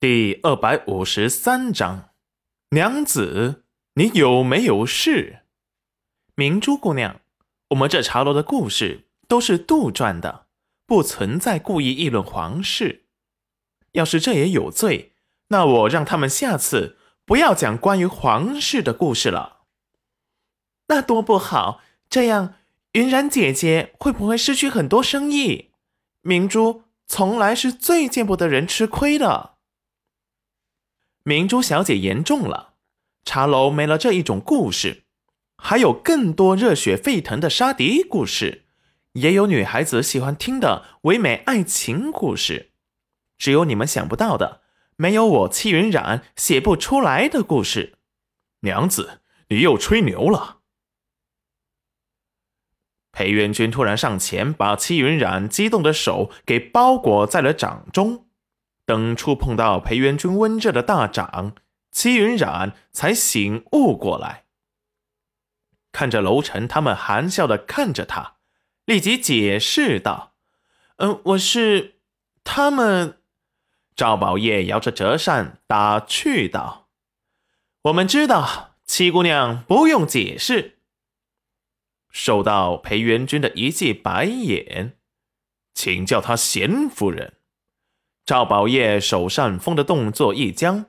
第二百五十三章，娘子，你有没有事？明珠姑娘，我们这茶楼的故事都是杜撰的，不存在故意议论皇室。要是这也有罪，那我让他们下次不要讲关于皇室的故事了。那多不好，这样云然姐姐会不会失去很多生意？明珠从来是最见不得人吃亏的。明珠小姐言重了，茶楼没了这一种故事，还有更多热血沸腾的杀敌故事，也有女孩子喜欢听的唯美爱情故事，只有你们想不到的，没有我戚云染写不出来的故事。娘子，你又吹牛了！裴元君突然上前，把戚云染激动的手给包裹在了掌中。等触碰到裴元君温热的大掌，戚云染才醒悟过来，看着楼臣他们含笑的看着他，立即解释道：“嗯，我是他们。”赵宝业摇着折扇打趣道：“我们知道，七姑娘不用解释。”受到裴元君的一记白眼，请叫她贤夫人。赵宝业手扇风的动作一僵，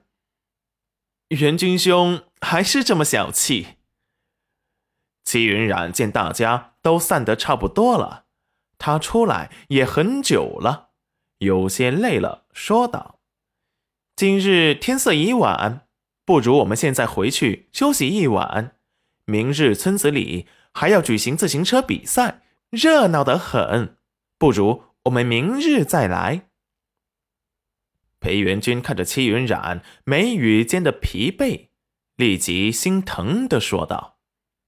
元君兄还是这么小气。齐云染见大家都散得差不多了，他出来也很久了，有些累了，说道：“今日天色已晚，不如我们现在回去休息一晚。明日村子里还要举行自行车比赛，热闹得很。不如我们明日再来。”裴元君看着戚云染眉宇间的疲惫，立即心疼的说道：“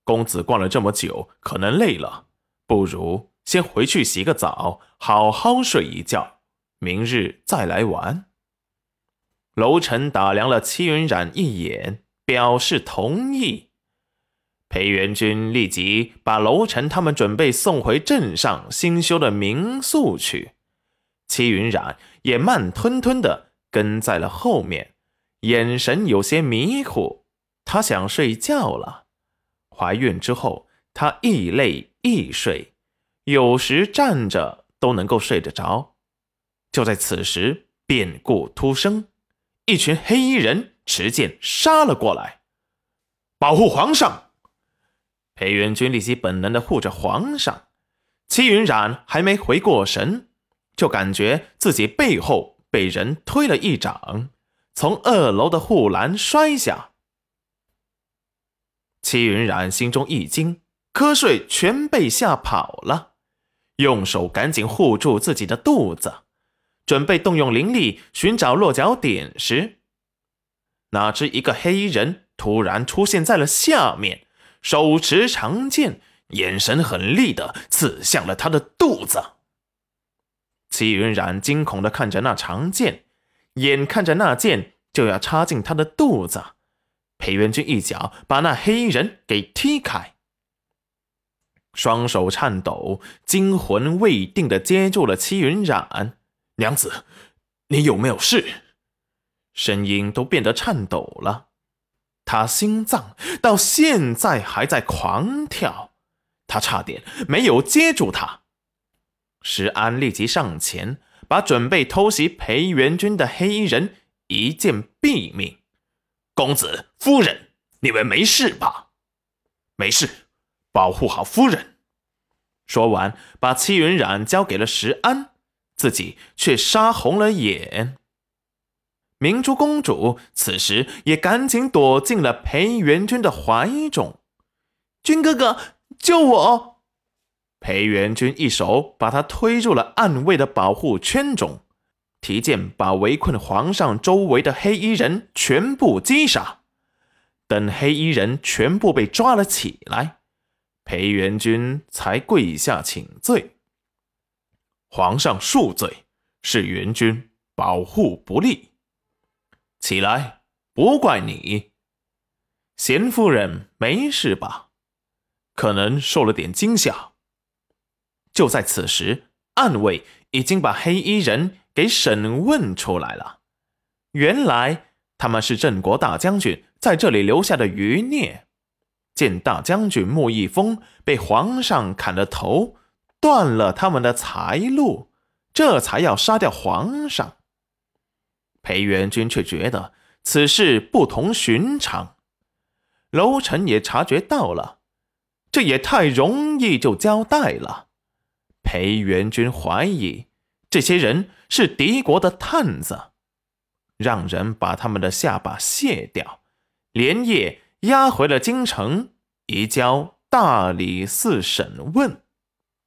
公子逛了这么久，可能累了，不如先回去洗个澡，好好睡一觉，明日再来玩。”楼臣打量了戚云染一眼，表示同意。裴元君立即把楼臣他们准备送回镇上新修的民宿去。戚云染也慢吞吞的跟在了后面，眼神有些迷糊。她想睡觉了。怀孕之后，她易累易睡，有时站着都能够睡得着。就在此时，变故突生，一群黑衣人持剑杀了过来，保护皇上！裴元君立即本能的护着皇上。戚云染还没回过神。就感觉自己背后被人推了一掌，从二楼的护栏摔下。戚云染心中一惊，瞌睡全被吓跑了，用手赶紧护住自己的肚子，准备动用灵力寻找落脚点时，哪知一个黑衣人突然出现在了下面，手持长剑，眼神狠厉的刺向了他的肚子。齐云染惊恐的看着那长剑，眼看着那剑就要插进他的肚子，裴元君一脚把那黑衣人给踢开，双手颤抖、惊魂未定的接住了齐云染。娘子，你有没有事？声音都变得颤抖了，他心脏到现在还在狂跳，他差点没有接住他。石安立即上前，把准备偷袭裴元君的黑衣人一剑毙命。公子、夫人，你们没事吧？没事，保护好夫人。说完，把戚云染交给了石安，自己却杀红了眼。明珠公主此时也赶紧躲进了裴元君的怀中。君哥哥，救我！裴元君一手把他推入了暗卫的保护圈中，提剑把围困皇上周围的黑衣人全部击杀。等黑衣人全部被抓了起来，裴元君才跪下请罪：“皇上恕罪，是元君保护不力。起来，不怪你。贤夫人没事吧？可能受了点惊吓。”就在此时，暗卫已经把黑衣人给审问出来了。原来他们是镇国大将军在这里留下的余孽。见大将军穆易峰被皇上砍了头，断了他们的财路，这才要杀掉皇上。裴元君却觉得此事不同寻常，楼臣也察觉到了，这也太容易就交代了。裴元君怀疑这些人是敌国的探子。让人把他们的下巴卸掉，连夜押回了京城，移交大理寺审问。